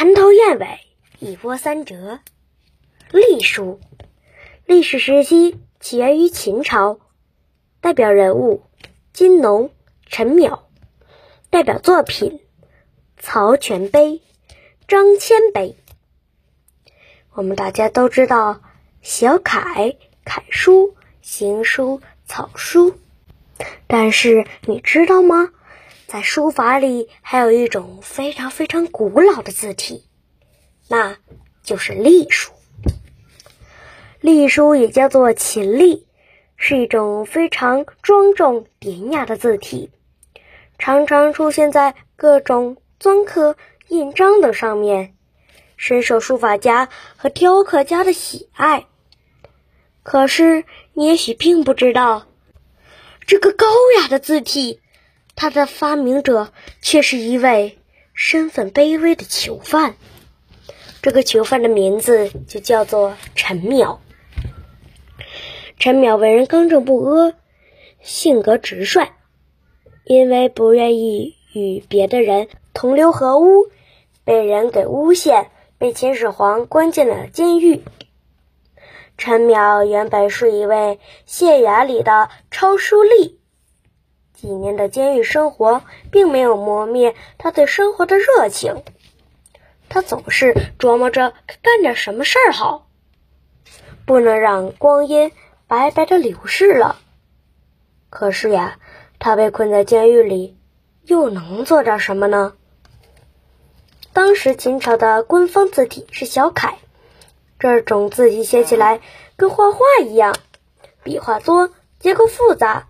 蚕头燕尾，一波三折。隶书，历史时期起源于秦朝，代表人物金农、陈淼，代表作品曹全碑、张骞碑。我们大家都知道小楷、楷书、行书、草书，但是你知道吗？在书法里还有一种非常非常古老的字体，那就是隶书。隶书也叫做秦隶，是一种非常庄重典雅的字体，常常出现在各种篆刻、印章等上面。深受书法家和雕刻家的喜爱。可是，你也许并不知道，这个高雅的字体，它的发明者却是一位身份卑微的囚犯。这个囚犯的名字就叫做陈淼。陈淼为人刚正不阿，性格直率，因为不愿意与别的人同流合污，被人给诬陷。被秦始皇关进了监狱。陈淼原本是一位县衙里的抄书吏，几年的监狱生活并没有磨灭他对生活的热情。他总是琢磨着干点什么事儿好，不能让光阴白白的流逝了。可是呀，他被困在监狱里，又能做点什么呢？当时秦朝的官方字体是小楷，这种字体写起来跟画画一样，笔画多，结构复杂，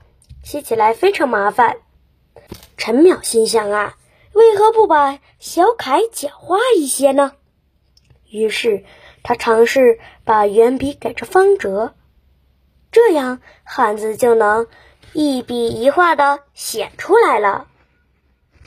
写起来非常麻烦。陈淼心想啊，为何不把小楷简化一些呢？于是他尝试把圆笔改成方折，这样汉字就能一笔一画的写出来了。